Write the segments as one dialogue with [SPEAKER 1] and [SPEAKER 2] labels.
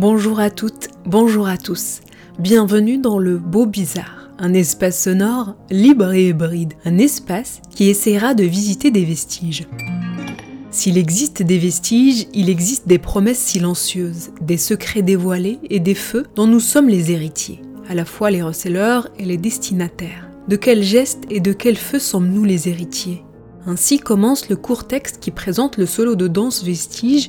[SPEAKER 1] Bonjour à toutes, bonjour à tous. Bienvenue dans le Beau Bizarre, un espace sonore libre et hybride, un espace qui essaiera de visiter des vestiges. S'il existe des vestiges, il existe des promesses silencieuses, des secrets dévoilés et des feux dont nous sommes les héritiers, à la fois les receleurs et les destinataires. De quels gestes et de quels feux sommes-nous les héritiers? Ainsi commence le court texte qui présente le solo de danse vestige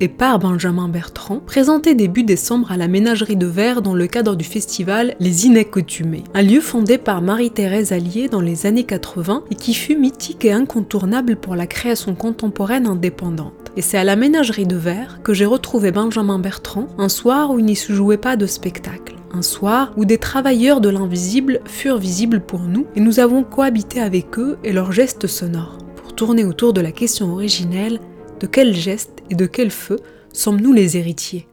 [SPEAKER 1] et par Benjamin Bertrand, présenté début décembre à la Ménagerie de Verre dans le cadre du festival Les Inacoutumés, un lieu fondé par Marie-Thérèse Allier dans les années 80 et qui fut mythique et incontournable pour la création contemporaine indépendante. Et c'est à la Ménagerie de Verre que j'ai retrouvé Benjamin Bertrand un soir où il n'y se jouait pas de spectacle. Un soir où des travailleurs de l'invisible furent visibles pour nous et nous avons cohabité avec eux et leurs gestes sonores pour tourner autour de la question originelle de quel geste et de quel feu sommes-nous les héritiers?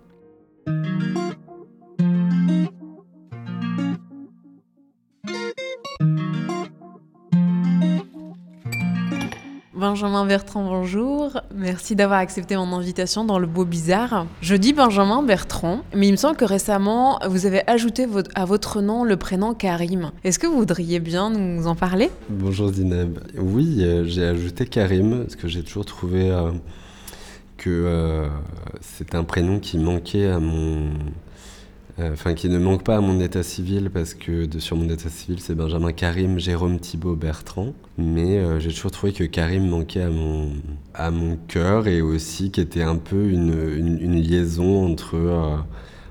[SPEAKER 1] Benjamin Bertrand, bonjour. Merci d'avoir accepté mon invitation dans le Beau Bizarre. Je dis Benjamin Bertrand, mais il me semble que récemment, vous avez ajouté à votre nom le prénom Karim. Est-ce que vous voudriez bien nous en parler?
[SPEAKER 2] Bonjour Zineb. Oui, euh, j'ai ajouté Karim, parce que j'ai toujours trouvé euh, que euh, c'est un prénom qui manquait à mon... Enfin, qui ne manque pas à mon état civil parce que sur mon état civil c'est Benjamin Karim Jérôme Thibault Bertrand. Mais euh, j'ai toujours trouvé que Karim manquait à mon, à mon cœur et aussi qui était un peu une, une, liaison entre, euh,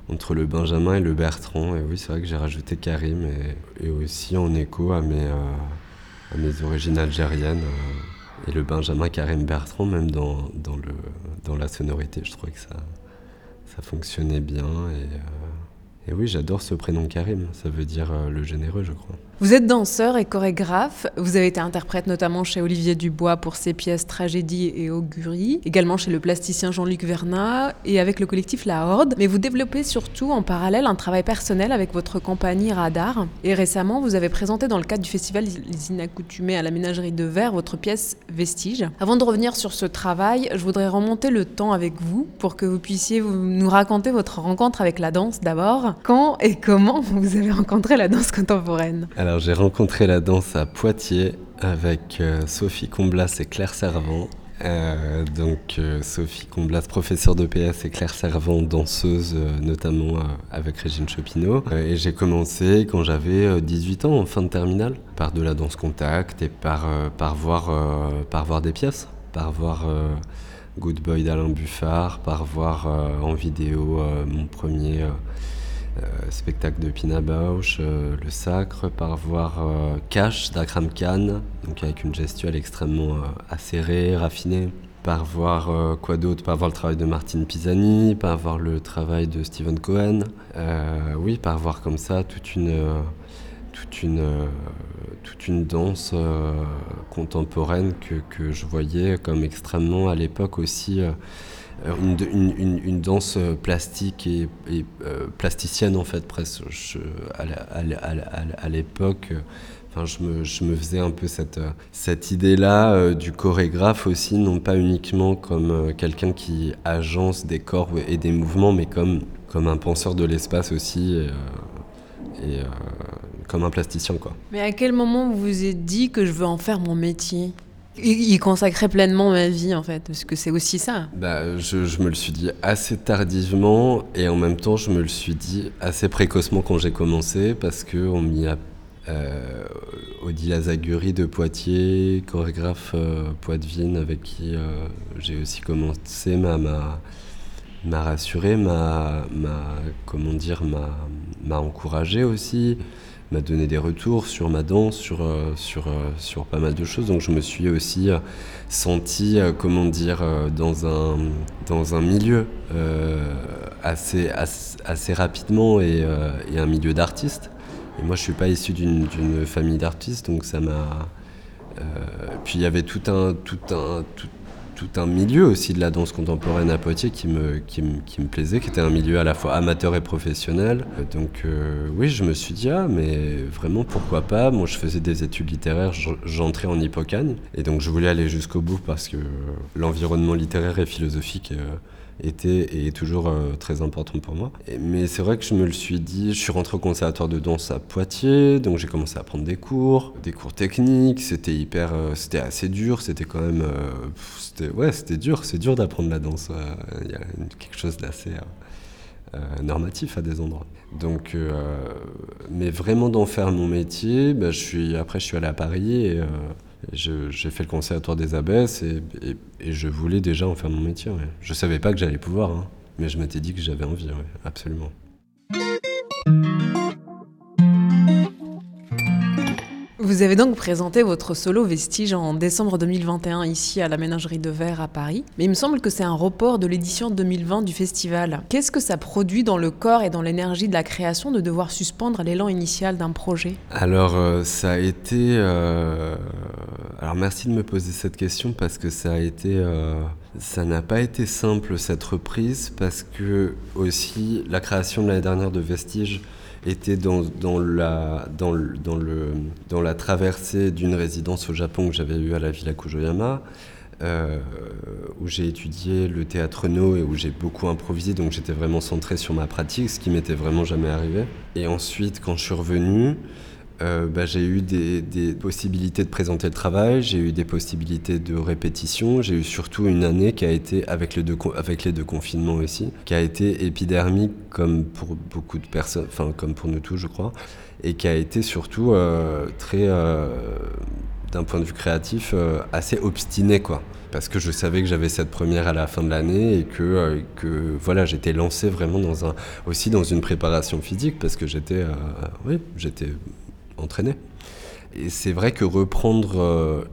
[SPEAKER 2] entre le Benjamin et le Bertrand. Et oui, c'est vrai que j'ai rajouté Karim et, et, aussi en écho à mes, à mes origines algériennes. et le Benjamin Karim Bertrand, même dans, dans, le, dans la sonorité, je trouvais que ça, ça fonctionnait bien. Et, et oui, j'adore ce prénom Karim, ça veut dire euh, le généreux, je crois.
[SPEAKER 1] Vous êtes danseur et chorégraphe. Vous avez été interprète notamment chez Olivier Dubois pour ses pièces Tragédie et Augurie, également chez le plasticien Jean-Luc Vernat et avec le collectif La Horde. Mais vous développez surtout en parallèle un travail personnel avec votre compagnie Radar. Et récemment, vous avez présenté dans le cadre du festival Les Inaccoutumés à la Ménagerie de Verre votre pièce Vestige. Avant de revenir sur ce travail, je voudrais remonter le temps avec vous pour que vous puissiez nous raconter votre rencontre avec la danse d'abord. Quand et comment vous avez rencontré la danse contemporaine
[SPEAKER 2] alors j'ai rencontré la danse à Poitiers avec euh, Sophie Comblas et Claire Servant. Euh, donc euh, Sophie Comblas, professeure de PS et Claire Servant, danseuse notamment avec Régine Chopineau. et j'ai commencé quand j'avais 18 ans, en fin de terminale, par de la danse contact et par, par, voir, par voir des pièces, par voir Good Boy d'Alain Buffard, par voir en vidéo mon premier... Euh, spectacle de Pina Bausch, euh, Le Sacre, par voir euh, Cash d'Akram Khan, donc avec une gestuelle extrêmement acérée, raffinée. Par voir quoi d'autre, par voir le travail de Martine Pisani, par voir le travail de Stephen Cohen, oui, par voir comme ça toute une, toute une, toute une danse contemporaine que, que, je voyais comme extrêmement à l'époque aussi une, une, une, danse plastique et, euh, plasticienne en fait presque. Je, à l'époque, enfin, je, me, je me faisais un peu cette, cette idée-là euh, du chorégraphe aussi, non pas uniquement comme euh, quelqu'un qui agence des corps et des mouvements, mais comme, comme un penseur de l'espace aussi. Et, et comme un plasticien quoi.
[SPEAKER 1] Mais à quel moment vous vous êtes dit que je veux en faire mon métier? Y consacrer pleinement ma vie en fait, parce que c'est aussi ça.
[SPEAKER 2] Bah, je, me le suis dit assez tardivement et en même temps je me le suis dit assez précocement quand j'ai commencé parce que on m'y a euh, Odile de Poitiers, chorégraphe euh, avec qui euh, j'ai aussi commencé, m'a m'a rassuré, m'a comment dire, m'a encouragé aussi. M'a donné des retours sur ma danse, sur, sur, sur pas mal de choses. Donc je me suis aussi senti, comment dire, dans un, dans un milieu assez, assez, rapidement et, et un milieu d'artistes. Et moi, je suis pas issu d'une famille d'artistes, donc ça m'a. puis il y avait tout un, tout un, tout un milieu aussi de la danse contemporaine à Poitiers qui me, qui, me, qui me plaisait, qui était un milieu à la fois amateur et professionnel. Donc euh, oui, je me suis dit, ah mais vraiment pourquoi pas? Moi je faisais des études littéraires, j'entrais en hippocagne, et donc je voulais aller jusqu'au bout parce que l'environnement littéraire et philosophique... Euh, était et est toujours euh, très important pour moi. mais c'est vrai que je me le suis dit, je suis rentré au conservatoire de danse à Poitiers, donc j'ai commencé à prendre des cours, des cours techniques, c'était hyper, euh, c'était assez dur, c'était quand même, euh, c'était, ouais, c'était dur, c'est dur d'apprendre la danse, il y a quelque chose d'assez normatif à des endroits. Donc, mais vraiment d'en faire mon métier, bah, je suis, après je suis allé à Paris et j'ai fait le conservatoire des abbesses et, je voulais déjà en faire mon métier. Ouais. Je savais pas que j'allais pouvoir, hein, mais je m'étais dit que j'avais envie, absolument.
[SPEAKER 1] Vous avez donc présenté votre solo Vestige en décembre 2021 ici à la Ménagerie de Verre à Paris, mais il me semble que c'est un report de l'édition 2020 du festival. Qu'est-ce que ça produit dans le corps et dans l'énergie de la création de devoir suspendre l'élan initial d'un projet?
[SPEAKER 2] Alors euh, ça a été... Euh, alors merci de me poser cette question parce que ça a été... Euh, ça n'a pas été simple cette reprise parce que aussi la création de l'année dernière de Vestige était dans, dans, la, dans, dans, le, dans la traversée d'une résidence au Japon que j'avais eue à la Villa Kujoyama, euh, où j'ai étudié le théâtre no et où j'ai beaucoup improvisé, donc j'étais vraiment centré sur ma pratique, ce qui m'était vraiment jamais arrivé. Et ensuite, quand je suis revenu, euh, bah, j'ai eu des, possibilités de présenter le travail, j'ai eu des possibilités de répétition, j'ai eu surtout une année qui a été, avec, les deux confinements aussi, qui a été épidermique comme pour beaucoup de personnes, enfin comme pour nous tous je crois, et qui a été surtout euh, très, euh, d'un point de vue créatif, assez obstiné quoi. Parce que je savais que j'avais cette première à la fin de l'année et que, que voilà, j'étais lancé vraiment dans un, aussi dans une préparation physique parce que j'étais, oui, j'étais entraîner. Et c'est vrai que reprendre. Euh,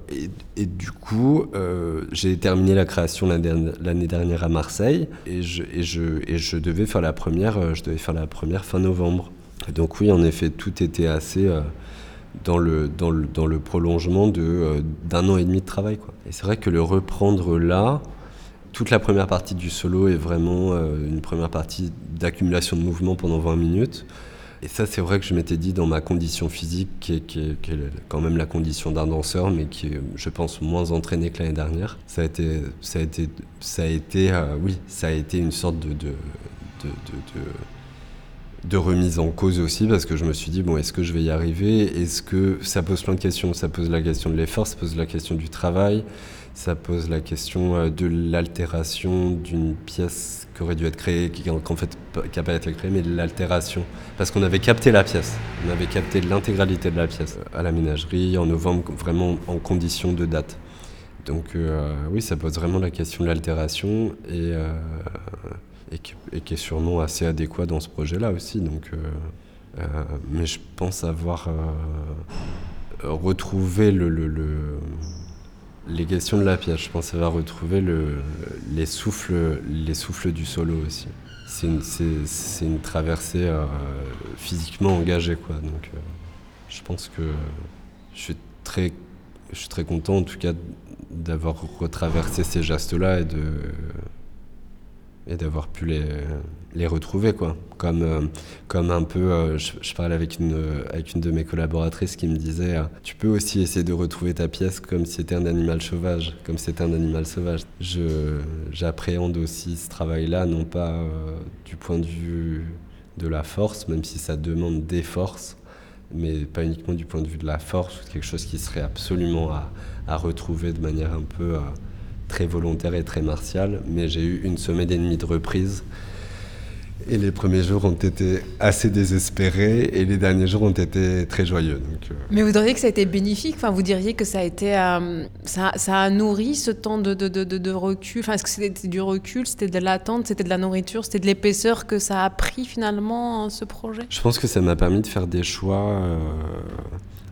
[SPEAKER 2] et, du coup, euh, j'ai terminé la création l'année dernière à Marseille et je, et, je, et je devais faire la première. Euh, je devais faire la première fin novembre. donc oui, en effet, tout était assez dans le, dans le, dans le prolongement de, d'un an et demi de travail. Quoi. Et c'est vrai que le reprendre là, toute la première partie du solo est vraiment une première partie d'accumulation de mouvement pendant 20 minutes. Et ça, c'est vrai que je m'étais dit dans ma condition physique, qui est, quand même la condition d'un danseur, mais qui est, je pense, moins entraîné que l'année dernière. Ça a été, ça a été, ça a été euh, oui, ça a été une sorte de, de, de, de, de remise en cause aussi, parce que je me suis dit, bon, est-ce que je vais y arriver? Est-ce que ça pose plein de questions? Ça pose la question de l'effort, ça pose la question du travail, ça pose la question euh, de l'altération d'une pièce aurait dû être créée, qui en fait n'a pas été créée, mais l'altération. Parce qu'on avait capté la pièce, on avait capté l'intégralité de la pièce euh, à la ménagerie en novembre, vraiment en condition de date. Donc euh, oui, ça pose vraiment la question de l'altération et, et, qui, est sûrement assez adéquat dans ce projet-là aussi. Donc, mais je pense avoir retrouvé le les questions de la pièce, je pense, ça va retrouver le, les, souffles, les souffles du solo aussi. C'est une, une, traversée euh, physiquement engagée, quoi. Donc, euh, je pense que je suis très, je suis très content, en tout cas, d'avoir retraversé ces gestes-là et de et d'avoir pu les, les retrouver quoi. Comme euh, comme un peu euh, je, parlais avec une avec une de mes collaboratrices qui me disait euh, tu peux aussi essayer de retrouver ta pièce comme si c'était un animal sauvage comme c'était un animal sauvage je j'appréhende aussi ce travail là non pas du point de vue de la force même si ça demande des forces mais pas uniquement du point de vue de la force quelque chose qui serait absolument à, à retrouver de manière un peu très volontaire et très martial, mais j'ai eu une semaine et demie de reprise. Et les premiers jours ont été assez désespérés et les derniers jours ont été très joyeux. Donc, euh.
[SPEAKER 1] Mais vous diriez que ça a été bénéfique? Enfin, Vous diriez que ça a, été, euh, ça, ça, a nourri ce temps de, de, de, de recul? Enfin, Est-ce que c'était du recul, c'était de l'attente, c'était de la nourriture, c'était de l'épaisseur que ça a pris finalement ce projet?
[SPEAKER 2] Je pense que ça m'a permis de faire des choix. Euh...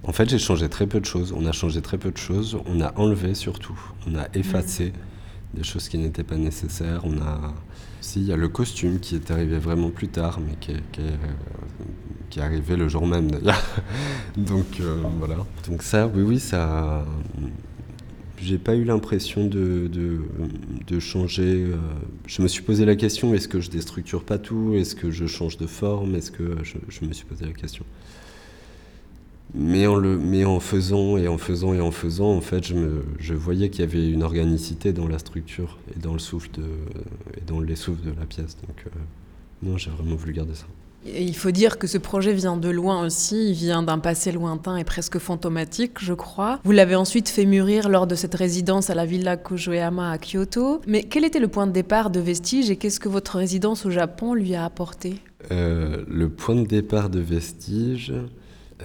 [SPEAKER 2] En fait, j'ai changé très peu de choses. On a changé très peu de choses. On a enlevé surtout. On a effacé mmh. des choses qui n'étaient pas nécessaires. On a si, il y a le costume qui est arrivé vraiment plus tard, mais qui est, qui est, qui est arrivé le jour même d'ailleurs. Donc euh, voilà. Donc ça, oui, oui, ça. J'ai pas eu l'impression de, de, de, changer. Euh, je me suis posé la question est-ce que je déstructure pas tout? Est-ce que je change de forme? Est-ce que je, je me suis posé la question mais en, le, mais en faisant et en faisant et en faisant, en fait, je, me, je voyais qu'il y avait une organicité dans la structure et dans le souffle de, et dans les souffles de la pièce. Donc, euh, non, j'ai vraiment voulu garder ça.
[SPEAKER 1] Et il faut dire que ce projet vient de loin aussi, il vient d'un passé lointain et presque fantomatique, je crois. Vous l'avez ensuite fait mûrir lors de cette résidence à la Villa Kojoyama à Kyoto. Mais quel était le point de départ de Vestige et qu'est-ce que votre résidence au Japon lui a apporté?
[SPEAKER 2] Euh, Le point de départ de Vestige,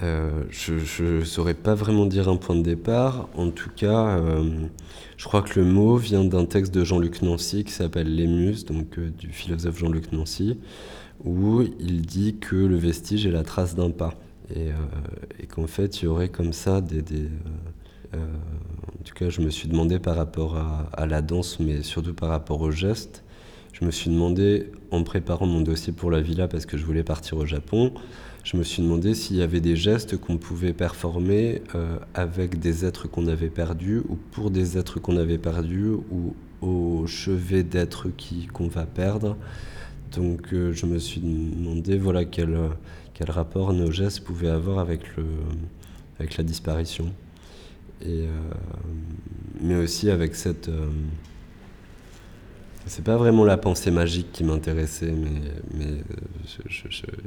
[SPEAKER 2] euh, je ne saurais pas vraiment dire un point de départ. En tout cas, euh, je crois que le mot vient d'un texte de Jean-Luc Nancy qui s'appelle Les Muses, donc euh, du philosophe Jean-Luc Nancy, où il dit que le vestige est la trace d'un pas. Et, qu'en fait, il y aurait comme ça des. des en tout cas, je me suis demandé par rapport à, à, la danse, mais surtout par rapport au geste. Je me suis demandé, en préparant mon dossier pour la villa, parce que je voulais partir au Japon, je me suis demandé s'il y avait des gestes qu'on pouvait performer euh, avec des êtres qu'on avait perdus ou pour des êtres qu'on avait perdus ou au chevet d'êtres qu'on va perdre. Donc euh, je me suis demandé voilà quel, quel rapport nos gestes pouvaient avoir avec, le, avec la disparition. Et, euh, mais aussi avec cette... C'est pas vraiment la pensée magique qui m'intéressait, mais, mais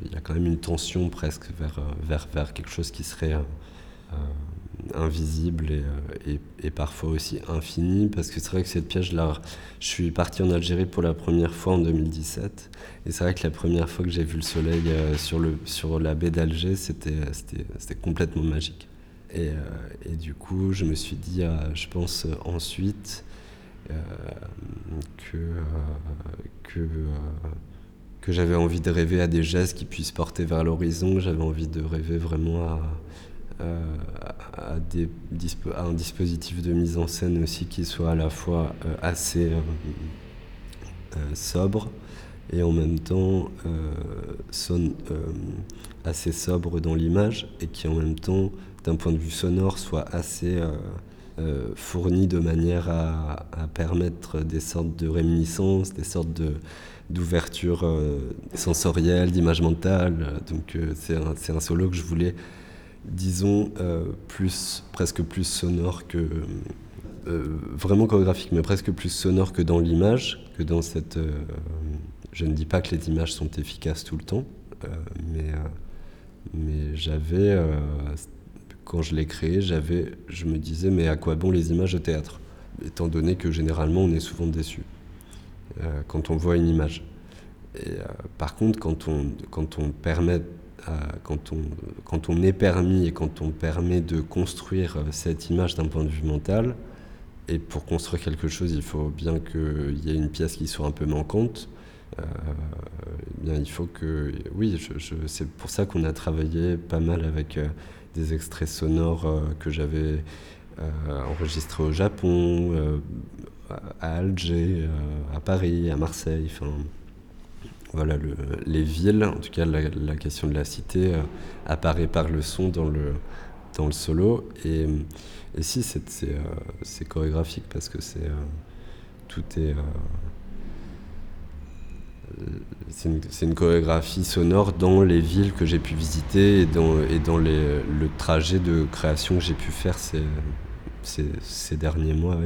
[SPEAKER 2] il y a quand même une tension presque vers, vers, vers quelque chose qui serait euh, invisible et, et, parfois aussi infini, parce que c'est vrai que cette pièce, là, je suis parti en Algérie pour la première fois en 2017, et c'est vrai que la première fois que j'ai vu le soleil euh, sur, le, sur la baie d'Alger, c'était complètement magique. Et, euh, et, du coup, je me suis dit, je pense ensuite, euh, que, euh, que, euh, que j'avais envie de rêver à des gestes qui puissent porter vers l'horizon, j'avais envie de rêver vraiment à, à, des, à, un dispositif de mise en scène aussi qui soit à la fois assez sobre et en même temps assez sobre dans l'image et qui en même temps d'un point de vue sonore soit assez euh, fourni de manière à, permettre des sortes de réminiscences, des sortes de, d'ouverture euh, sensorielle, d'image mentale. Donc euh, c'est, un, c'est un, solo que je voulais, disons, plus, presque plus sonore que... vraiment chorégraphique, mais presque plus sonore que dans l'image, que dans cette... je ne dis pas que les images sont efficaces tout le temps, mais, mais j'avais quand je l'ai créé, j'avais, je me disais, mais à quoi bon les images de théâtre? Étant donné que généralement, on est souvent déçu euh, quand on voit une image. Et, euh, par contre, quand on, quand on permet, euh, quand, on, quand on est permis et quand on permet de construire cette image d'un point de vue mental, et pour construire quelque chose, il faut bien qu'il y ait une pièce qui soit un peu manquante. Eh bien, il faut que, oui, c'est pour ça qu'on a travaillé pas mal avec des extraits sonores euh, que j'avais euh, enregistrés au Japon, euh, à Alger, à Paris, à Marseille. Enfin, voilà, le, les villes, en tout cas la, question de la cité apparaît par le son dans le, dans le solo. Et, et si, c'est chorégraphique parce que c'est tout est c'est une, une, chorégraphie sonore dans les villes que j'ai pu visiter et dans, et dans les, le trajet de création que j'ai pu faire ces, ces, ces, derniers mois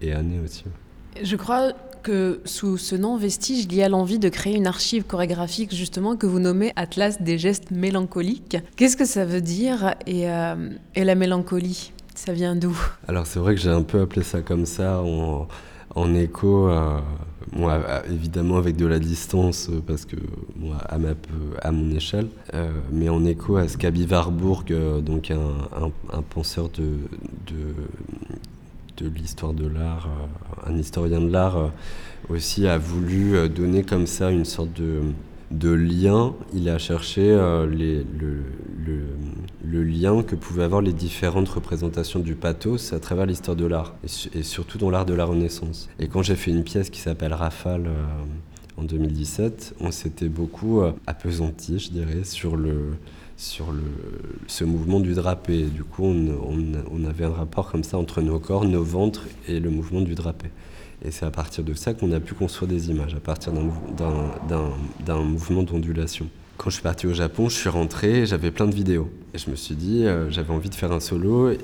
[SPEAKER 2] et, et années aussi.
[SPEAKER 1] Je crois que sous ce nom Vestige, il y a l'envie de créer une archive chorégraphique justement que vous nommez Atlas des gestes mélancoliques. Qu'est-ce que ça veut dire et, euh, et la mélancolie Ça vient d'où?
[SPEAKER 2] Alors c'est vrai que j'ai un peu appelé ça comme ça en, en écho à moi, évidemment avec de la distance, parce que à, ma, à mon échelle, mais en écho à ce qu'Abi Warburg, donc un, penseur de, de, l'histoire de l'art, un historien de l'art, aussi a voulu donner comme ça une sorte de de lien, il a cherché euh, les, le, lien que pouvaient avoir les différentes représentations du pathos à travers l'histoire de l'art, et, surtout dans l'art de la Renaissance. Et quand j'ai fait une pièce qui s'appelle Rafale euh, en 2017, on s'était beaucoup euh, je dirais, sur le sur le, ce mouvement du drapé. Du coup, on, on, avait un rapport comme ça entre nos corps, nos ventres et le mouvement du drapé. Et c'est à partir de ça qu'on a pu construire des images, à partir d'un mouvement d'ondulation. Quand je suis parti au Japon, je suis rentré, j'avais plein de vidéos. Et je me suis dit, euh, j'avais envie de faire un solo. Et,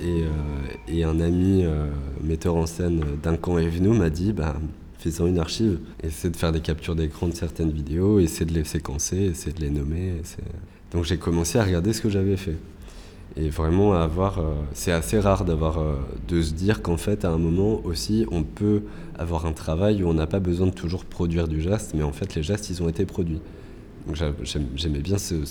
[SPEAKER 2] euh, un ami euh, metteur en scène d'un camp est venu, m'a dit, bah, fais-en une archive. Essaie de faire des captures d'écran de certaines vidéos, essaie de les séquencer, essaie de les nommer. Donc j'ai commencé à regarder ce que j'avais fait et vraiment c'est assez rare de se dire qu'en fait à un moment aussi on peut avoir un travail où on n'a pas besoin de toujours produire du geste mais en fait les gestes ils ont été produits j'aimais bien ce,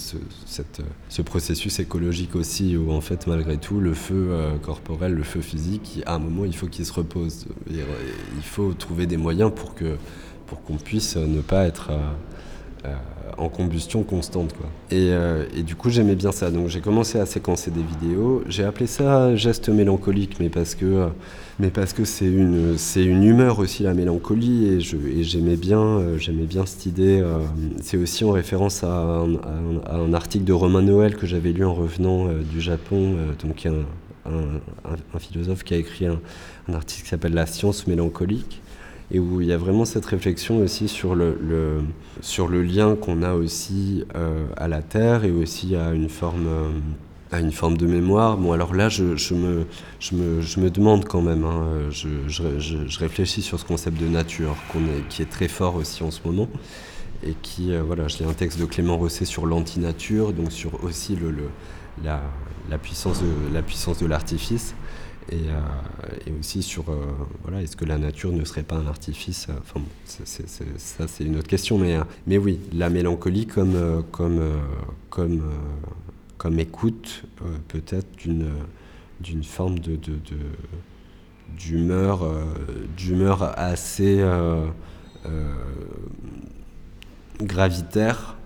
[SPEAKER 2] cette, ce, processus écologique aussi où en fait malgré tout le feu euh, corporel le feu physique à un moment il faut qu'il se repose. Il faut trouver des moyens pour que pour qu'on puisse ne pas être en combustion constante. Quoi. Et, euh, et du coup, j'aimais bien ça. Donc, j'ai commencé à séquencer des vidéos. J'ai appelé ça geste mélancolique, mais parce que, mais c'est une, une humeur aussi, la mélancolie. Et, je, et j'aimais, bien, euh, bien cette idée. Euh, c'est aussi en référence à un, à, un, article de Romain Noël que j'avais lu en revenant du Japon. donc, un, un, philosophe qui a écrit un, article qui s'appelle La science mélancolique et où il y a vraiment cette réflexion aussi sur le, sur le lien qu'on a aussi euh, à la Terre et aussi à une forme, euh, à une forme de mémoire. Bon, alors là, je, je, me, je, me, je me, demande quand même, hein, je, réfléchis sur ce concept de nature qu'on est, qui est très fort aussi en ce moment et qui, euh, voilà, lis un texte de Clément Rosset sur l'antinature, donc sur aussi le la, la, puissance de, la puissance de l'artifice. Euh, et, aussi sur euh, voilà, est-ce que la nature ne serait pas un artifice euh, Enfin, ça c'est une autre question, mais, mais oui, la mélancolie comme, comme, comme, comme écoute peut-être d'une d'une forme de, d'humeur, d'humeur assez gravitaire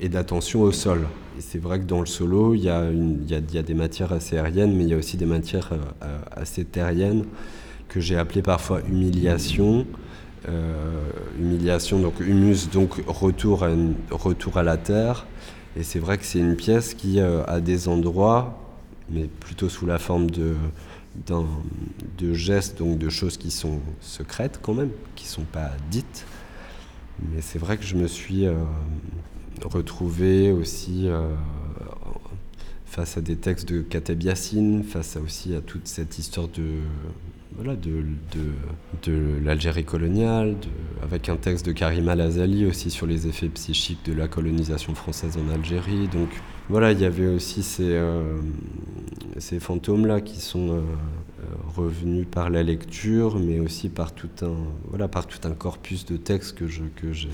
[SPEAKER 2] et d'attention au sol. C'est vrai que dans le solo, il y, y a, y, a des matières assez aériennes, mais il y a aussi des matières euh, euh, assez terriennes que j'ai appelées parfois humiliation. Euh, humiliation, donc humus, donc retour à, retour à la terre. Et c'est vrai que c'est une pièce qui, euh, a des endroits, mais plutôt sous la forme de, de gestes, donc de choses qui sont secrètes quand même, qui ne sont pas dites. Mais c'est vrai que je me suis retrouver aussi euh, face à des textes de Kateb Yassine, face aussi à toute cette histoire de, voilà, de, de, de l'Algérie coloniale, avec un texte de Karim Al-Azali aussi sur les effets psychiques de la colonisation française en Algérie. Donc voilà, il y avait aussi ces, euh, ces fantômes-là qui sont euh, revenus par la lecture, mais aussi par tout un, voilà, par tout un corpus de textes que, je, que j'ai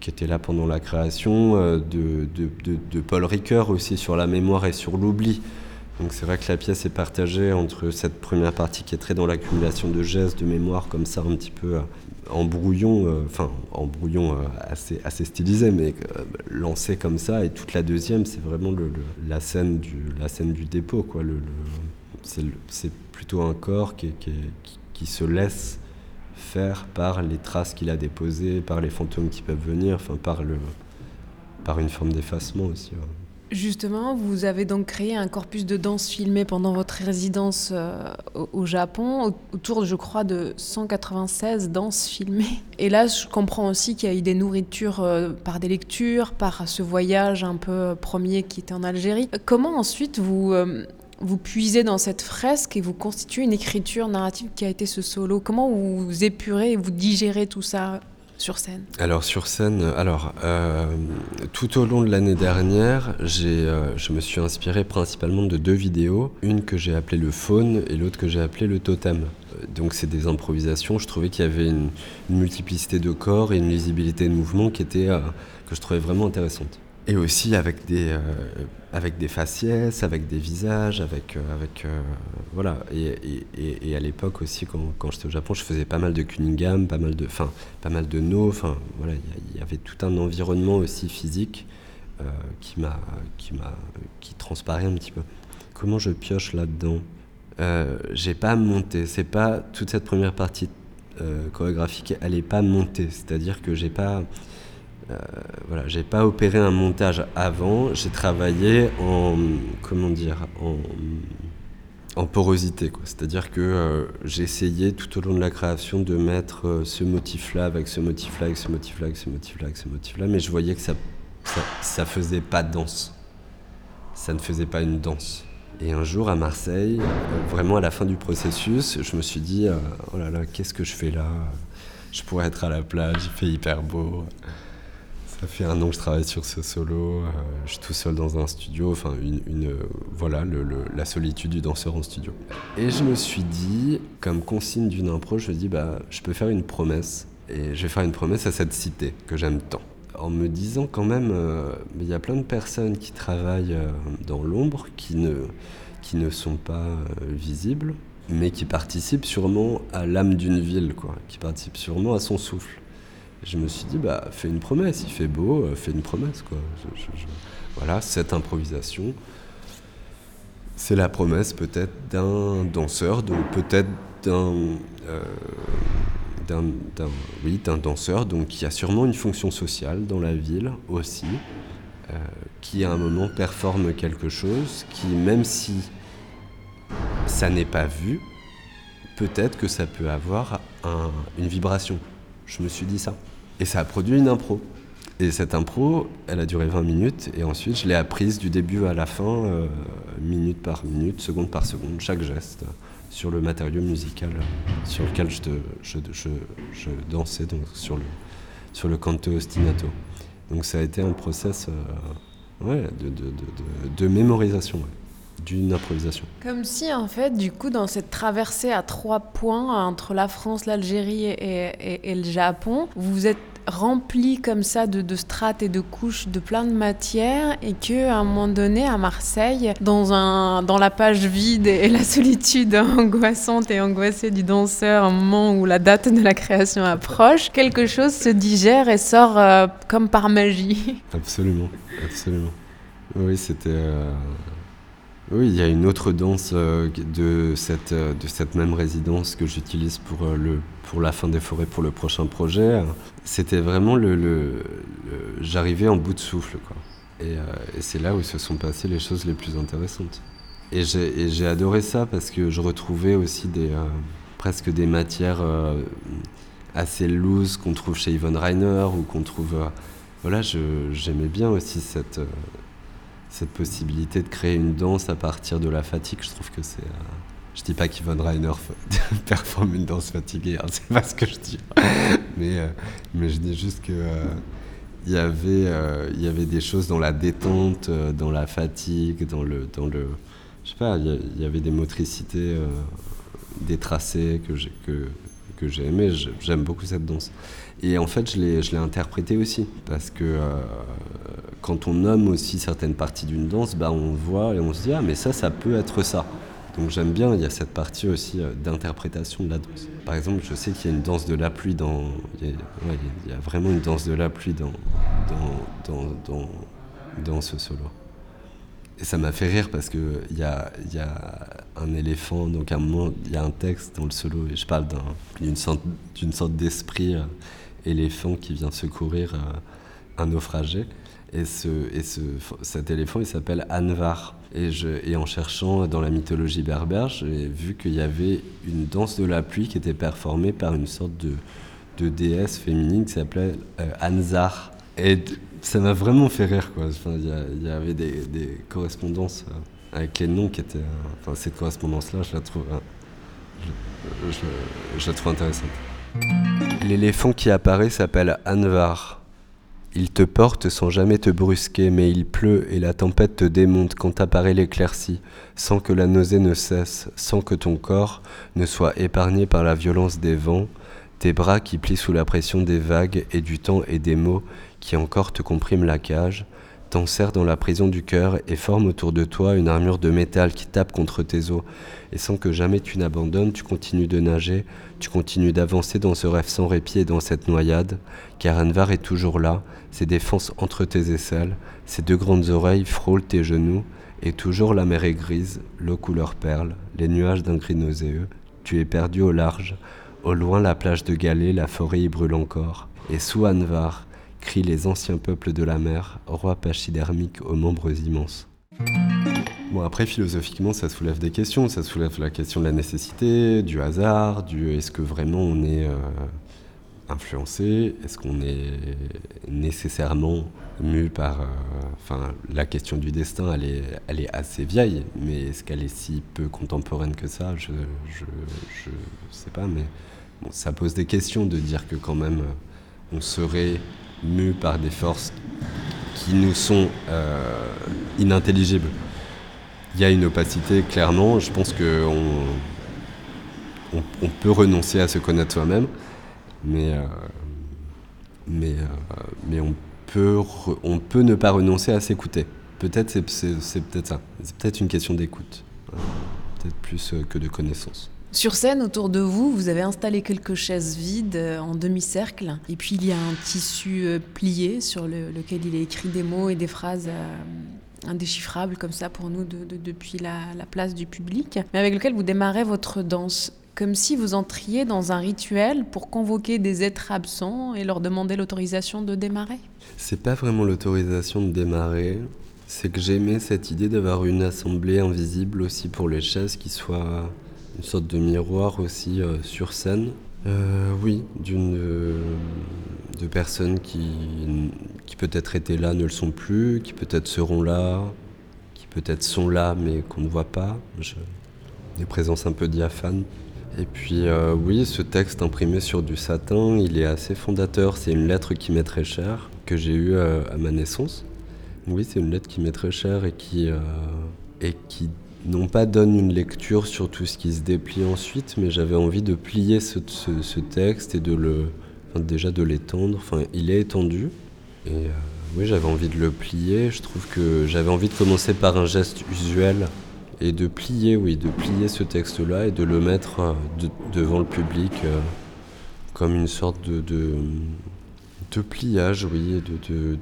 [SPEAKER 2] qui était là pendant la création, euh, de, de, de, Paul Ricoeur aussi sur la mémoire et sur l'oubli. Donc c'est vrai que la pièce est partagée entre cette première partie qui est très dans l'accumulation de gestes, de mémoire comme ça, un petit peu euh, en brouillon, euh, enfin en brouillon assez, assez stylisé, mais lancé comme ça. Et toute la deuxième, c'est vraiment la, scène du, la scène du dépôt. Quoi. Le, c'est plutôt un corps qui, qui, qui se laisse faire par les traces qu'il a déposées, par les fantômes qui peuvent venir, enfin par, le, par une forme d'effacement aussi.
[SPEAKER 1] Justement, vous avez donc créé un corpus de danse filmé pendant votre résidence euh, au, Japon, autour, je crois, de 196 danses filmées. Et là, je comprends aussi qu'il y a eu des nourritures euh, par des lectures, par ce voyage un peu premier qui était en Algérie. Comment ensuite vous, euh, vous puisez dans cette fresque et vous constituez une écriture narrative qui a été ce solo. Comment vous épurez et vous digérez tout ça sur scène?
[SPEAKER 2] Alors sur scène, alors euh, tout au long de l'année dernière, j'ai, euh, je me suis inspiré principalement de deux vidéos, une que j'ai appelée le faune et l'autre que j'ai appelée le totem. donc c'est des improvisations. Je trouvais qu'il y avait une, multiplicité de corps et une lisibilité de mouvement qui était, que je trouvais vraiment intéressante. Et aussi avec des, avec des faciès, avec des visages, avec. avec voilà. Et, à l'époque aussi, quand, quand j'étais au Japon, je faisais pas mal de Cunningham, pas mal de, fin, pas mal de No. Enfin, voilà, il y, avait tout un environnement aussi physique qui m'a qui m'a qui transparaît un petit peu. Comment je pioche là-dedans? Euh, J'ai pas monté. C'est pas toute cette première partie euh, chorégraphique, elle est pas montée. C'est-à-dire que j'ai pas euh, voilà, j'ai pas opéré un montage avant. J'ai travaillé en comment dire en porosité. C'est-à-dire que j'ai essayé tout au long de la création de mettre ce motif-là avec ce motif-là, avec ce motif-là, avec ce motif-là, avec ce motif-là, mais je voyais que ça, ça, faisait pas danse. Ça ne faisait pas une danse. Et un jour à Marseille, euh, vraiment à la fin du processus, je me suis dit, euh, oh là là, qu'est-ce que je fais là? Je pourrais être à la plage, il fait hyper beau. Ça fait un an que je travaille sur ce solo, euh, je suis tout seul dans un studio, enfin une, voilà la solitude du danseur en studio. Et je me suis dit, comme consigne d'une impro, je me dis bah je peux faire une promesse et je vais faire une promesse à cette cité que j'aime tant en me disant quand même, euh, il y a plein de personnes qui travaillent euh, dans l'ombre, qui ne, qui ne sont pas euh, visibles, mais qui participent sûrement à l'âme d'une ville, quoi, qui participent sûrement à son souffle. Je me suis dit, bah, fais une promesse, il fait beau, fais une promesse. Voilà, cette improvisation, c'est la promesse peut-être d'un danseur, donc peut-être d'un oui, danseur, qui a sûrement une fonction sociale dans la ville aussi, euh, qui à un moment performe quelque chose, qui même si ça n'est pas vu, peut-être que ça peut avoir une vibration. Je me suis dit ça. Et ça a produit une impro. Et cette impro, elle a duré 20 minutes, et ensuite je l'ai apprise du début à la fin, euh, minute par minute, seconde par seconde, chaque geste sur le matériau musical sur lequel je, je, dansais, donc sur le, sur le canto ostinato. Donc ça a été un process euh, de, mémorisation. D'une improvisation.
[SPEAKER 1] Comme si, en fait, du coup, dans cette traversée à trois points entre la France, l'Algérie et, et, et, le Japon, vous vous êtes rempli comme ça de, strates et de couches de plein de matières et que à un moment donné à Marseille dans un dans la page vide et la solitude angoissante et angoissée du danseur un moment où la date de la création approche quelque chose se digère et sort euh, comme par magie
[SPEAKER 2] absolument absolument oui c'était euh, oui, il y a une autre danse euh, de, cette, euh, de cette même résidence que j'utilise pour, euh, pour la fin des forêts pour le prochain projet. C'était vraiment le. J'arrivais en bout de souffle. Quoi. Et, c'est là où se sont passées les choses les plus intéressantes. Et j'ai adoré ça parce que je retrouvais aussi presque des matières assez loose qu'on trouve chez Yvonne Reiner ou qu'on trouve. voilà, j'aimais bien aussi cette cette possibilité de créer une danse à partir de la fatigue, je trouve que c'est. Euh, je dis pas qu'Yvonne Reiner performe une danse fatiguée, hein, c'est pas ce que je dis. mais, euh, mais je dis juste que. Euh, il y avait il y avait des choses dans la détente dans la fatigue dans le dans le je sais pas il y, avait des motricités des tracés que j'ai que que aimé j'aime beaucoup cette danse et en fait, je l'ai interprété aussi, parce que euh, quand on nomme aussi certaines parties d'une danse, bah, on voit et on se dit, ah mais ça, ça peut être ça. Donc j'aime bien, il y a cette partie aussi euh, d'interprétation de la danse. Par exemple, je sais qu'il y a une danse de la pluie dans... Il y a, vraiment une danse de la pluie dans, dans, dans, dans, ce solo. Et ça m'a fait rire parce qu'il y a, y a un éléphant, donc à un moment, il y a un texte dans le solo, et je parle d'une sorte, d'esprit euh, éléphant qui vient secourir euh, un naufragé. Et, ce, et ce, cet éléphant, il s'appelle Anvar. Et, je, et en cherchant dans la mythologie berbère, j'ai vu qu'il y avait une danse de la pluie qui était performée par une sorte de, de déesse féminine qui s'appelait euh, Anzar. Et ça m'a vraiment fait rire. Quoi. Il, y avait des, correspondances euh, avec les noms qui étaient. enfin, cette correspondance-là, je la trouve, je la trouve intéressante. L'éléphant qui apparaît s'appelle Anvar. Il te porte sans jamais te brusquer, mais il pleut et la tempête te démonte quand apparaît l'éclaircie, sans que la nausée ne cesse, sans que ton corps ne soit épargné par la violence des vents, tes bras qui plient sous la pression des vagues et du temps et des mots qui encore te compriment la cage, t'enserrent dans la prison du cœur et forment autour de toi une armure de métal qui tape contre tes os. Et sans que jamais tu n'abandonnes, tu continues de nager, tu continues d'avancer dans ce rêve sans répit et dans cette noyade, car Anvar est toujours là, ses défenses entre tes aisselles, ses deux grandes oreilles frôlent tes genoux, et toujours la mer est grise, l'eau couleur perle, les nuages d'un gris nauséeux. Tu es perdu au large, au loin la plage de Galets, la forêt y brûle encore. Et sous Anvar, crient les anciens peuples de la mer, roi pachydermique aux membres immenses. Bon, après, philosophiquement, ça soulève des questions. Ça soulève la question de la nécessité, du hasard, du est-ce que vraiment on est euh, influencé? Est-ce qu'on est nécessairement mu par. euh, Enfin, la question du destin, elle est, elle est assez vieille, mais est-ce qu'elle est si peu contemporaine que ça? Je je, je sais pas, mais bon, ça pose des questions de dire que quand même on serait mu par des forces qui nous sont euh, inintelligibles. Il y a une opacité, clairement. Je pense qu'on on, peut renoncer à se connaître soi-même, mais, euh, mais, euh, mais on, peut on peut ne pas renoncer à s'écouter. Peut-être c'est, peut-être ça. C'est peut-être une question d'écoute. Voilà. Peut-être plus que de connaissance.
[SPEAKER 1] Sur scène, autour de vous, vous avez installé quelques chaises vides euh, en demi-cercle. Et puis il y a un tissu euh, plié sur le- lequel il est écrit des mots et des phrases euh, indéchiffrables comme ça pour nous de- de- depuis la, la place du public, mais avec lequel vous démarrez votre danse. Comme si vous entriez dans un rituel pour convoquer des êtres absents et leur demander l'autorisation de démarrer.
[SPEAKER 2] C'est pas vraiment l'autorisation de démarrer, c'est que j'aimais cette idée d'avoir une assemblée invisible aussi pour les chaises qui soit une sorte de miroir aussi euh, sur scène. Euh, oui, d'une euh, de personnes qui, qui peut-être étaient là ne le sont plus, qui peut-être seront là, qui peut-être sont là mais qu'on ne voit pas. Je- des présences un peu diaphanes. Et puis euh, oui, ce texte imprimé sur du satin, il est assez fondateur. C'est une lettre qui m'est très chère, que j'ai eue à ma naissance. Oui, c'est une lettre qui m'est très chère et qui, et qui non pas donne une lecture sur tout ce qui se déplie ensuite, mais j'avais envie de plier ce, texte et de le, déjà de l'étendre. Enfin, il est étendu. Et euh, oui, j'avais envie de le plier. Je trouve que j'avais envie de commencer par un geste usuel et de plier, oui, de plier ce texte-là et de le mettre euh, de- devant le public euh, comme une sorte de, de, pliage, oui, de,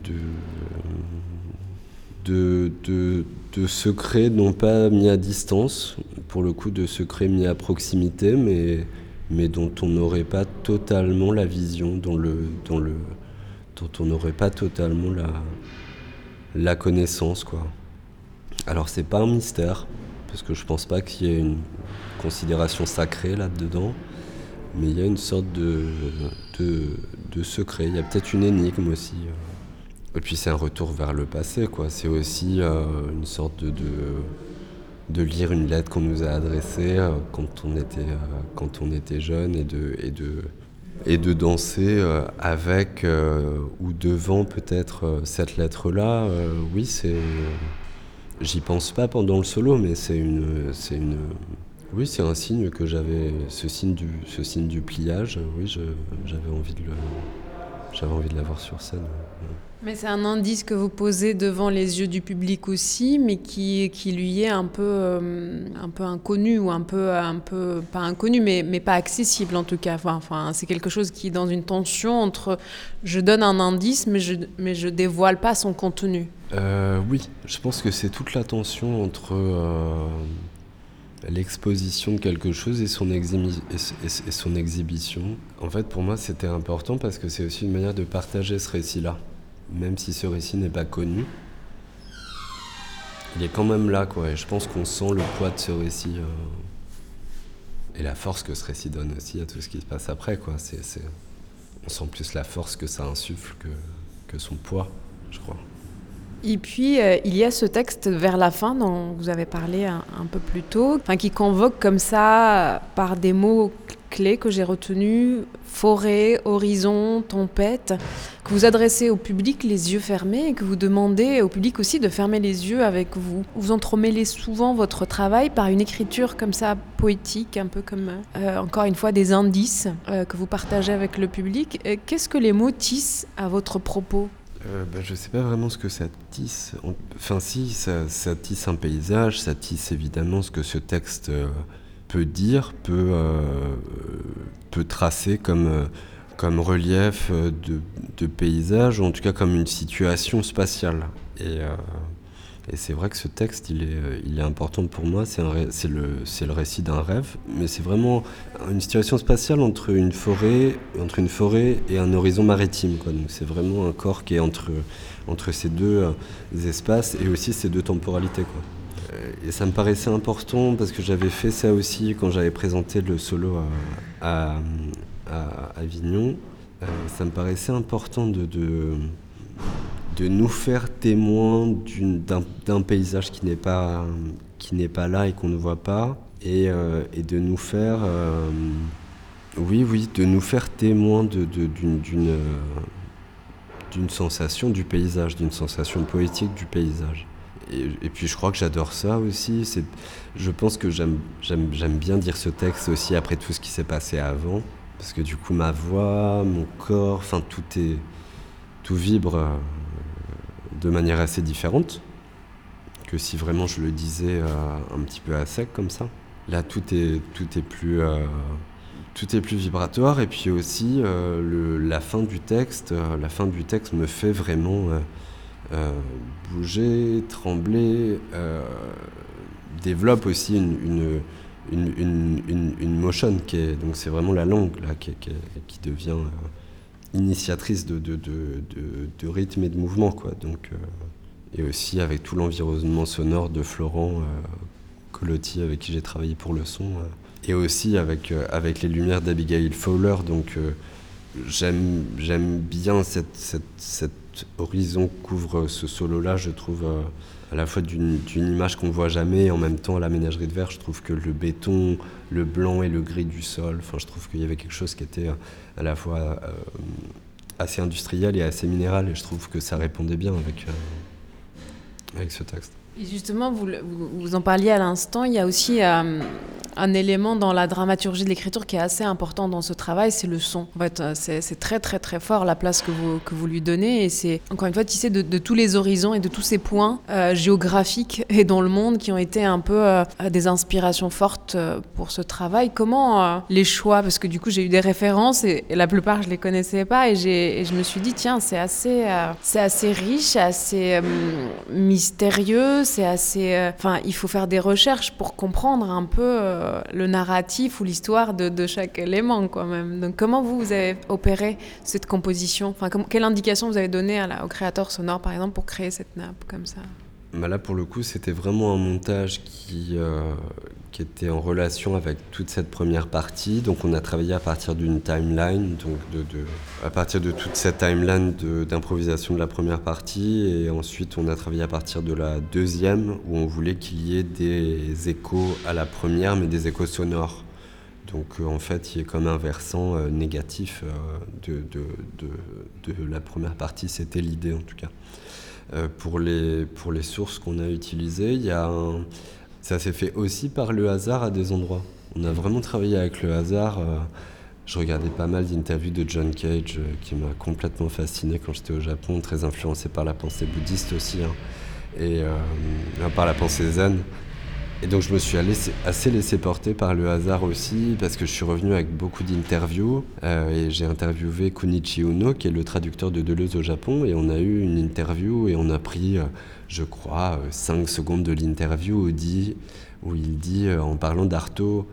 [SPEAKER 2] de, de, de, de, de secret non pas mis à distance, pour le coup de secret mis à proximité, mais, mais dont on n'aurait pas totalement la vision, dont, on n'aurait pas totalement la, connaissance, quoi. Alors c'est pas un mystère, parce que je pense pas qu'il y ait une considération sacrée là-dedans, mais il y a une sorte de, de, de secret. Il y a peut-être une énigme aussi. Et puis c'est un retour vers le passé, quoi. C'est aussi euh, une sorte de, de, lire une lettre qu'on nous a adressée euh, quand on était, euh, quand on était jeune et de, et de, et de danser avec ou devant peut-être cette lettre-là. oui, c'est. J'y pense pas pendant le solo, mais c'est une, c'est une, oui, c'est un signe que j'avais, ce signe du, ce signe du pliage. Oui, j'avais envie de j'avais envie de l'avoir sur scène.
[SPEAKER 1] Mais c'est un indice que vous posez devant les yeux du public aussi, mais qui, lui est un peu, euh, un peu inconnu ou un peu, un peu pas inconnu, mais, mais pas accessible en tout cas. Enfin, c'est quelque chose qui est dans une tension entre je donne un indice, mais je, mais je dévoile pas son contenu.
[SPEAKER 2] Euh, oui, je pense que c'est toute la tension entre euh, l'exposition de quelque chose et son, et son exhibition. En fait, pour moi, c'était important parce que c'est aussi une manière de partager ce récit-là. Même si ce récit n'est pas connu, il est quand même là, quoi. Et je pense qu'on sent le poids de ce récit euh, et la force que ce récit donne aussi à tout ce qui se passe après, quoi. On sent plus la force que ça insuffle que son poids, je crois.
[SPEAKER 1] Et puis, euh, il y a ce texte vers la fin dont vous avez parlé un, peu plus tôt, qui convoque comme ça, euh, par des mots clés que j'ai retenus, forêt, horizon, tempête, que vous adressez au public les yeux fermés et que vous demandez au public aussi de fermer les yeux avec vous. Vous entremêlez souvent votre travail par une écriture comme ça poétique, un peu comme, euh, encore une fois, des indices que vous partagez avec le public. Qu'est-ce que les mots tissent à votre propos?
[SPEAKER 2] Euh, bah, je sais pas vraiment ce que ça tisse. Enfin, si, ça, tisse un paysage, ça tisse évidemment ce que ce texte euh, peut dire, peut, euh, peut tracer comme, comme relief de, de paysage, ou en tout cas comme une situation spatiale. Et, et c'est vrai que ce texte, il est, euh, important pour moi. C'est le, récit d'un rêve, mais c'est vraiment une situation spatiale entre une forêt, entre une forêt et un horizon maritime. Donc c'est vraiment un corps qui est entre, ces deux euh, espaces et aussi ces deux temporalités. Euh, Et ça me paraissait important parce que j'avais fait ça aussi quand j'avais présenté le solo à, Avignon. Ça me paraissait important de, de nous faire témoins d'une- d'un paysage qui n'est pas, qui n'est pas là et qu'on ne voit pas, et, euh, de nous faire, euh, oui, oui, de nous faire de- d'une euh, d'une sensation du paysage, d'une sensation poétique du paysage. Et, puis je crois que j'adore ça aussi. C'est, je pense que j'aime, j'aime, bien dire ce texte aussi après tout ce qui s'est passé avant, parce que du coup ma voix, mon corps, enfin tout est, tout vibre de manière assez différente que si vraiment je le disais euh, un petit peu à sec comme ça. Là, tout est, tout est plus, euh, tout est plus vibratoire et puis aussi euh, la fin du texte, la fin du texte me fait vraiment bouger, trembler, développe aussi une, une, une, une, motion qui est donc c'est vraiment la langue là qui, qui, qui devient initiatrice de, de, de, de, rythme et de mouvement quoi. Donc euh, et aussi avec tout l'environnement sonore de Florent euh, Colotti avec qui j'ai travaillé pour le son euh, et aussi avec, euh, avec les lumières d'Abigail Fowler. Donc j'aime bien cette, cette, cet horizon couvre ce solo là je trouve à la fois d'une image qu'on voit jamais et en même temps à la ménagerie de verre je trouve que le béton le blanc et le gris du sol enfin je trouve qu'il y avait quelque chose qui était euh, à la fois euh, assez industriel et assez minéral et je trouve que ça répondait bien avec, euh, avec ce texte.
[SPEAKER 1] Justement, vous, vous, en parliez à l'instant, il y a aussi euh, un élément dans la dramaturgie de l'écriture qui est assez important dans ce travail, c'est le son. En fait, c'est très très très fort la place que vous, que vous lui donnez et c'est encore une fois tissé de, tous les horizons et de tous ces points euh, géographiques et dans le monde qui ont été un peu euh, des inspirations fortes pour ce travail. Comment les choix, parce que du coup j'ai eu des références et, la plupart je les connaissais pas et, et je me suis dit tiens c'est assez, c'est assez riche, assez mystérieux, c'est assez. euh, Enfin, il faut faire des recherches pour comprendre un peu euh, le narratif ou l'histoire de, chaque élément, quand même. Donc, comment vous, vous avez opéré cette composition? Enfin, quelle indication vous avez donnée au créateur sonore, par exemple, pour créer cette nappe comme ça?
[SPEAKER 2] Bah là, pour le coup, c'était vraiment un montage qui, euh, qui était en relation avec toute cette première partie. Donc, on a travaillé à partir d'une timeline, donc de, de- à partir de toute cette timeline d'improvisation de, la première partie. Et ensuite, on a travaillé à partir de la deuxième, où on voulait qu'il y ait des échos à la première, mais des échos sonores. Donc, euh, en fait, il y a comme un versant euh, négatif euh, de la première partie. C'était l'idée, en tout cas. Euh, pour, les, pour les sources qu'on a utilisées, il y a un- ça s'est fait aussi par le hasard à des endroits. On a vraiment travaillé avec le hasard. euh, je regardais pas mal d'interviews de John Cage euh, qui m'a complètement fasciné quand j'étais au Japon, très influencé par la pensée bouddhiste aussi, hein, et euh, par la pensée zen. Et donc je me suis assez laissé porter par le hasard aussi, parce que je suis revenu avec beaucoup d'interviews, euh, et j'ai interviewé Kunichi Uno, qui est le traducteur de Deleuze au Japon, et on a eu une interview, et on a pris, euh, je crois, 5 secondes de l'interview où, il dit, euh, en parlant d'Artaud,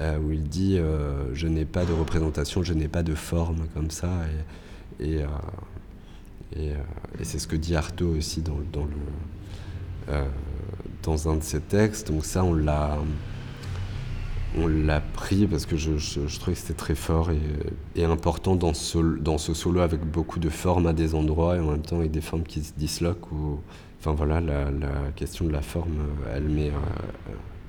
[SPEAKER 2] euh, où il dit euh, Je n'ai pas de représentation, je n'ai pas de forme, comme ça, euh, euh, et c'est ce que dit Artaud aussi dans, dans le... euh, dans un de ses textes. Donc ça, on l'a, on l'a pris parce que je, je, trouvais que c'était très fort et, important dans ce, dans ce solo avec beaucoup de formes à des endroits et en même temps avec des formes qui se disloquent. Enfin voilà, la, la question de la forme, elle m'est,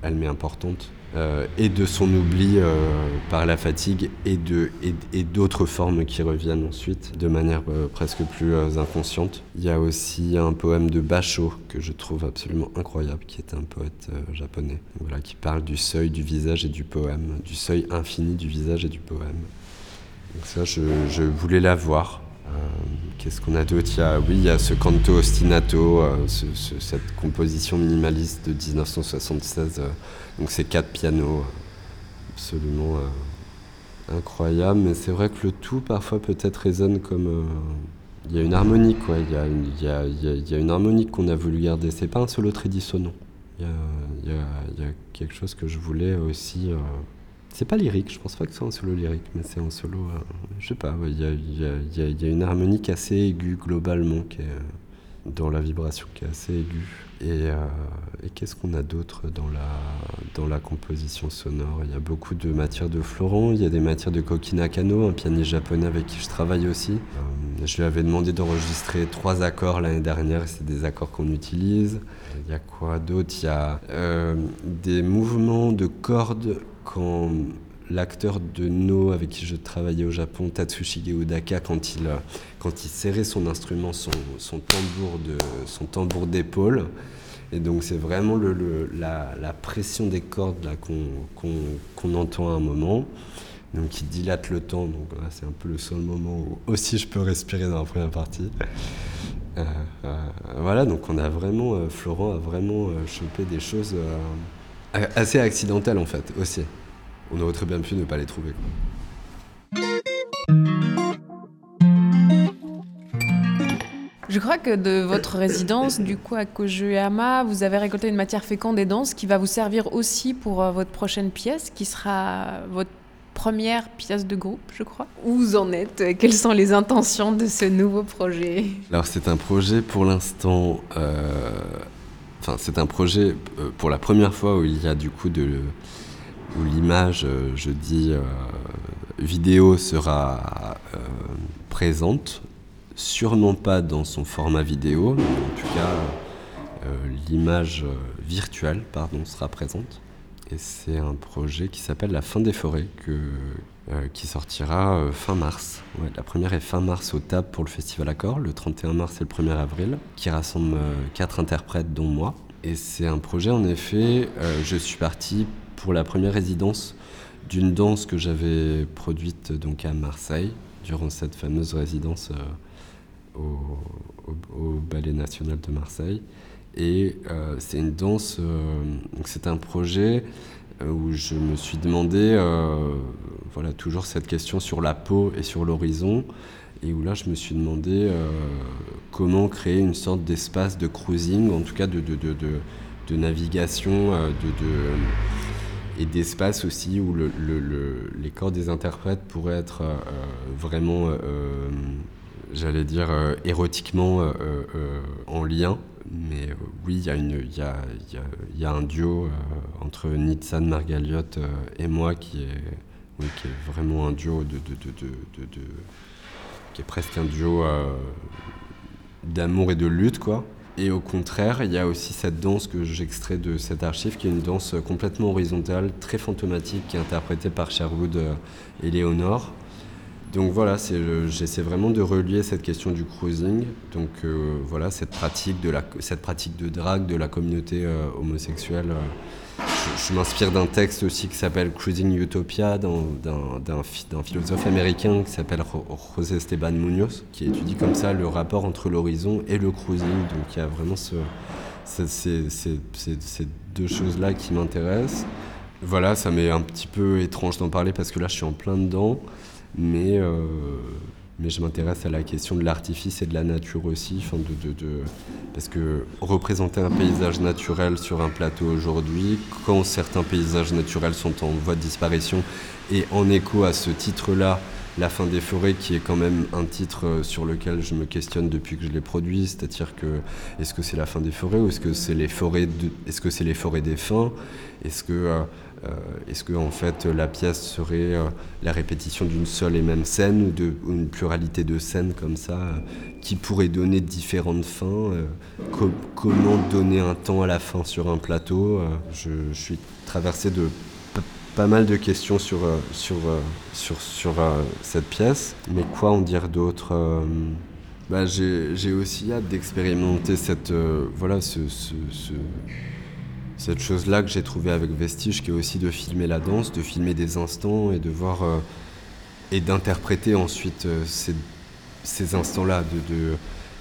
[SPEAKER 2] elle m'est importante. Euh, et de son oubli euh, par la fatigue et, de, et, d'autres formes qui reviennent ensuite de manière euh, presque plus inconsciente. Il y a aussi un poème de Basho que je trouve absolument incroyable, qui est un poète japonais, voilà, qui parle du seuil du visage et du poème, du seuil infini du visage et du poème. Donc ça, je, voulais la voir. Qu'est-ce qu'on a d'autre? Oui, il y a ce canto ostinato, cette composition minimaliste de 1976 donc c'est quatre pianos, absolument euh, incroyable. Mais c'est vrai que le tout parfois peut-être résonne comme... Euh, il y a une harmonie, quoi. Il y a, une harmonie qu'on a voulu garder. C'est pas un solo très dissonant. Il y a, quelque chose que je voulais aussi... Euh, c'est pas lyrique, je pense pas que ce soit un solo lyrique, mais c'est un solo... je sais pas, il y, a, y a une harmonique assez aiguë globalement qui est dans la vibration qui est assez aiguë. Et, euh, et qu'est-ce qu'on a d'autre dans la, dans la composition sonore? Il y a beaucoup de matières de Florent, il y a des matières de Koki Nakano, un pianiste japonais avec qui je travaille aussi. Euh, je lui avais demandé d'enregistrer trois accords l'année dernière, c'est des accords qu'on utilise. Il y a quoi d'autre? Il y a euh, des mouvements de cordes quand l'acteur de No avec qui je travaillais au Japon, Tatsushige Udaka, quand il, quand il serrait son instrument, son, son tambour d'épaule. Et donc c'est vraiment la, pression des cordes qu'on entend à un moment, donc qui dilate le temps. Donc c'est un peu le seul moment où aussi je peux respirer dans la première partie. Euh, euh, voilà, donc on a vraiment, euh, Florent a vraiment chopé des choses assez accidentelles en fait aussi on aurait très bien pu ne pas les trouver.
[SPEAKER 1] Je crois que de votre résidence, du coup, à Kojuyama, vous avez récolté une matière féconde et dense qui va vous servir aussi pour euh, votre prochaine pièce, qui sera votre première pièce de groupe, je crois. Où vous en êtes? Quelles sont les intentions de ce nouveau projet?
[SPEAKER 2] Alors, c'est un projet pour l'instant. Euh, enfin, c'est un projet euh, pour la première fois où il y a du coup de où l'image, je dis, vidéo sera présente, sûrement pas dans son format vidéo, mais en tout cas, l'image virtuelle pardon, sera présente. Et c'est un projet qui s'appelle La fin des forêts, que, qui sortira fin mars. la première est fin mars au TAP pour le Festival Accord, le 31 mars et le 1er avril, qui rassemble quatre interprètes, dont moi. Et c'est un projet, en effet, je suis parti pour la première résidence d'une danse que j'avais produite donc à Marseille durant cette fameuse résidence euh, au, Ballet National de Marseille. Et euh, c'est une danse, euh, c'est un projet où je me suis demandé, voilà, toujours cette question sur la peau et sur l'horizon, et où là je me suis demandé comment créer une sorte d'espace de cruising, en tout cas de, de, de, de navigation, de, et d'espace aussi où le, le, les corps des interprètes pourraient être euh, vraiment, euh, j'allais dire, euh, érotiquement en lien. Mais oui, il y, a un duo entre Nitsan Margaliot et moi qui est, vraiment un duo de, qui est presque un duo d'amour et de lutte, quoi. Et au contraire, il y a aussi cette danse que j'extrais de cette archive, qui est une danse complètement horizontale, très fantomatique, qui est interprétée par Sherwood euh, et Léonore. Donc voilà, j'essaie vraiment de relier cette question du cruising, donc euh, voilà, cette pratique, de cette pratique de drague de la communauté euh, homosexuelle je, m'inspire d'un texte aussi qui s'appelle Cruising Utopia, d'un philosophe américain qui s'appelle José Esteban Munoz, qui étudie comme ça le rapport entre l'horizon et le cruising. Donc il y a vraiment ce, ces, deux choses-là qui m'intéressent. Voilà, ça m'est un petit peu étrange d'en parler parce que là je suis en plein dedans, mais euh, mais je m'intéresse à la question de l'artifice et de la nature aussi, enfin de, de, de, parce que représenter un paysage naturel sur un plateau aujourd'hui, quand certains paysages naturels sont en voie de disparition, et en écho à ce titre-là, La fin des forêts, qui est quand même un titre sur lequel je me questionne depuis que je l'ai produit, c'est-à-dire que est-ce que c'est la fin des forêts ou est-ce que c'est les forêts, est-ce que c'est les forêts des fins, est-ce que euh, Est-ce que en fait la pièce serait la répétition d'une seule et même scène ou d'une pluralité de scènes comme ça qui pourrait donner différentes fins Comment donner un temps à la fin sur un plateau je, suis traversé de pas mal de questions sur, sur, sur, sur cette pièce. Mais quoi en dire d'autre bah, J'ai aussi hâte d'expérimenter cette, euh, voilà, ce, cette chose-là que j'ai trouvée avec Vestige, qui est aussi de filmer la danse, de filmer des instants et de voir euh, et d'interpréter ensuite euh, ces, instants-là,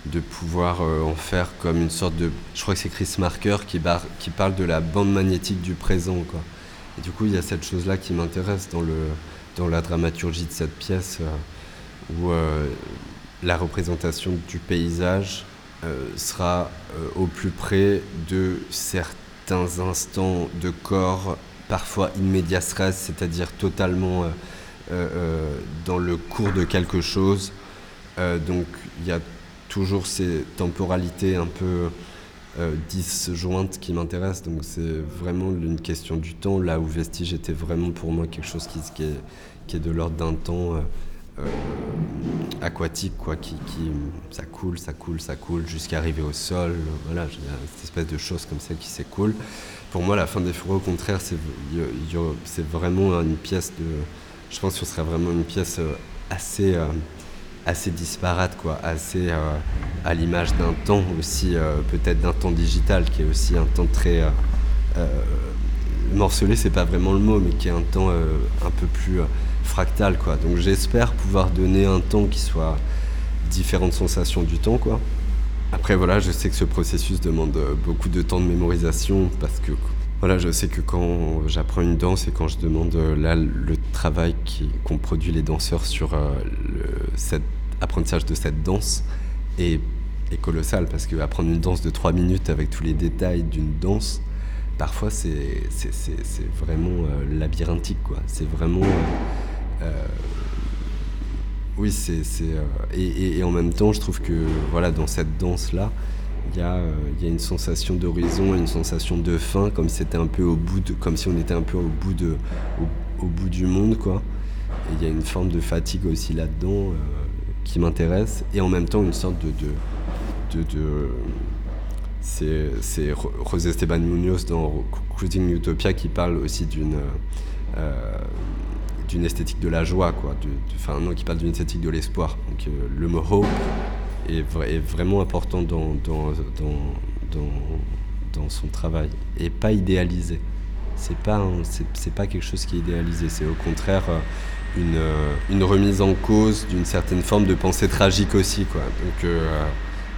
[SPEAKER 2] de, pouvoir en faire comme une sorte de. Je crois que c'est Chris Marker qui, parle de la bande magnétique du présent. Et du coup, il y a cette chose-là qui m'intéresse dans, dans la dramaturgie de cette pièce, où la représentation du paysage euh, sera euh, au plus près de certains instants de corps, parfois immédiat stress, c'est-à-dire totalement euh, dans le cours de quelque chose. donc il y a toujours ces temporalités un peu disjointes qui m'intéressent. Donc c'est vraiment une question du temps, là où Vestige était vraiment pour moi quelque chose qui, est, de l'ordre d'un temps euh, aquatique, quoi, qui, qui, ça coule, ça coule, ça coule, jusqu'à arriver au sol. Voilà, cette espèce de choses comme ça qui s'écoulent. Pour moi, la fin des fourreaux, au contraire, c'est vraiment une pièce de. Je pense que ce serait vraiment une pièce euh, assez, euh, assez disparate, quoi, assez à l'image d'un temps aussi, peut-être d'un temps digital, qui est aussi un temps très. morcelé, c'est pas vraiment le mot, mais qui est un temps un peu plus fractal quoi. Donc j'espère pouvoir donner un temps qui soit différentes sensations du temps quoi. Après voilà, je sais que ce processus demande euh, beaucoup de temps de mémorisation parce que voilà, je sais que quand j'apprends une danse et quand je demande euh, là le travail qu'ont produit les danseurs sur euh, cet apprentissage de cette danse est, est colossal parce que apprendre une danse de 3 minutes avec tous les détails d'une danse, parfois c'est vraiment labyrinthique quoi. C'est vraiment euh, oui, c'est. Euh, et, et, en même temps, je trouve que voilà, dans cette danse-là, il y, a, euh, y a une sensation d'horizon, une sensation de fin, comme si c'était un peu au bout de, comme si on était un peu au bout de, au, bout du monde, quoi. Et il y a une forme de fatigue aussi là-dedans qui m'intéresse, et en même temps une sorte de, de, de, de c'est José Esteban Munoz dans Cruising Utopia qui parle aussi d'une d'une esthétique de la joie, quoi. Enfin, non, qui parle d'une esthétique de l'espoir. Donc, euh, le mot hope est, vraiment important dans, dans, dans, dans, son travail et pas idéalisé. C'est pas, pas quelque chose qui est idéalisé, c'est au contraire euh, une, euh, une remise en cause d'une certaine forme de pensée tragique aussi, quoi.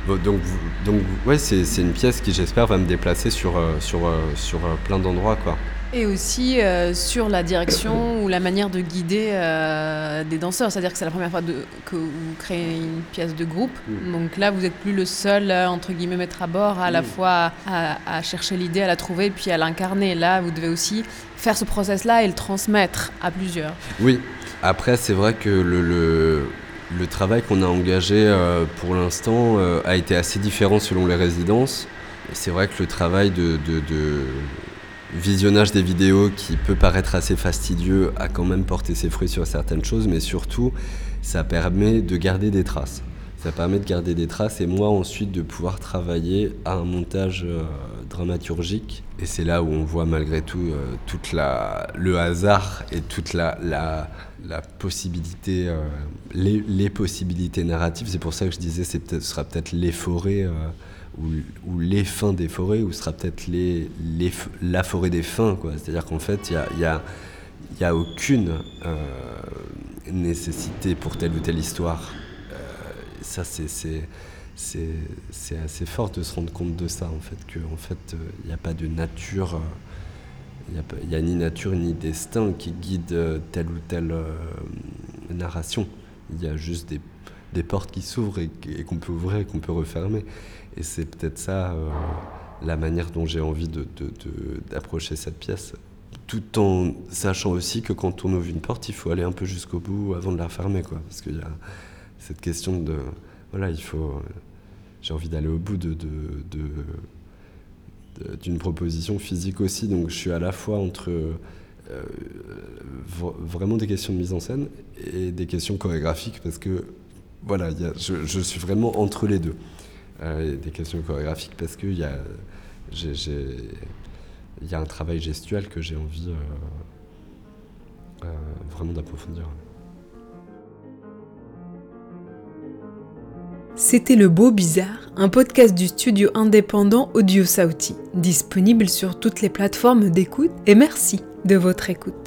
[SPEAKER 2] Donc, donc, donc ouais, c'est une pièce qui, j'espère, va me déplacer sur, sur, sur plein d'endroits, quoi.
[SPEAKER 3] Et aussi euh, sur la direction ou la manière de guider euh, des danseurs. C'est-à-dire que c'est la première fois de, que vous créez une pièce de groupe. Mm. Donc là, vous n'êtes plus le seul, euh, entre guillemets, mettre à bord, à la mm. fois à, chercher l'idée, à la trouver, puis à l'incarner. Là, vous devez aussi faire ce process-là et le transmettre à plusieurs.
[SPEAKER 2] Oui. Après, c'est vrai que le, le, le travail qu'on a engagé pour l'instant a été assez différent selon les résidences. C'est vrai que le travail de, de, de visionnage des vidéos qui peut paraître assez fastidieux a quand même porté ses fruits sur certaines choses, mais surtout, ça permet de garder des traces. Ça permet de garder des traces et moi ensuite de pouvoir travailler à un montage euh, dramaturgique. Et c'est là où on voit malgré tout euh, toute la, le hasard et toute la, la, la possibilité, euh, les, les, possibilités narratives. C'est pour ça que je disais c'est peut-être, ce sera peut-être les ou, les fins des forêts, ou sera peut-être la forêt des fins. C'est-à-dire qu'en fait, il n'y a, aucune euh, nécessité pour telle ou telle histoire. Euh, ça, c'est, assez fort de se rendre compte de ça, en fait, qu'en en fait, il n'y a pas de nature. Il n'y a, ni nature ni destin qui guide telle ou telle narration. Il y a juste des, portes qui s'ouvrent et qu'on peut ouvrir et qu'on peut refermer. Et c'est peut-être ça euh, la manière dont j'ai envie d'approcher cette pièce. Tout en sachant aussi que quand on ouvre une porte, il faut aller un peu jusqu'au bout avant de la fermer. Quoi. Parce qu'il y a cette question de. Voilà, il faut. J'ai envie d'aller au bout d'une proposition physique aussi. Donc je suis à la fois entre vraiment des questions de mise en scène et des questions chorégraphiques parce que voilà, je, suis vraiment entre les deux. Des questions chorégraphiques parce qu'il y a, y a un travail gestuel que j'ai envie vraiment d'approfondir.
[SPEAKER 1] C'était Le Beau Bizarre, un podcast du studio indépendant Audio Sauti, disponible sur toutes les plateformes d'écoute et merci de votre écoute.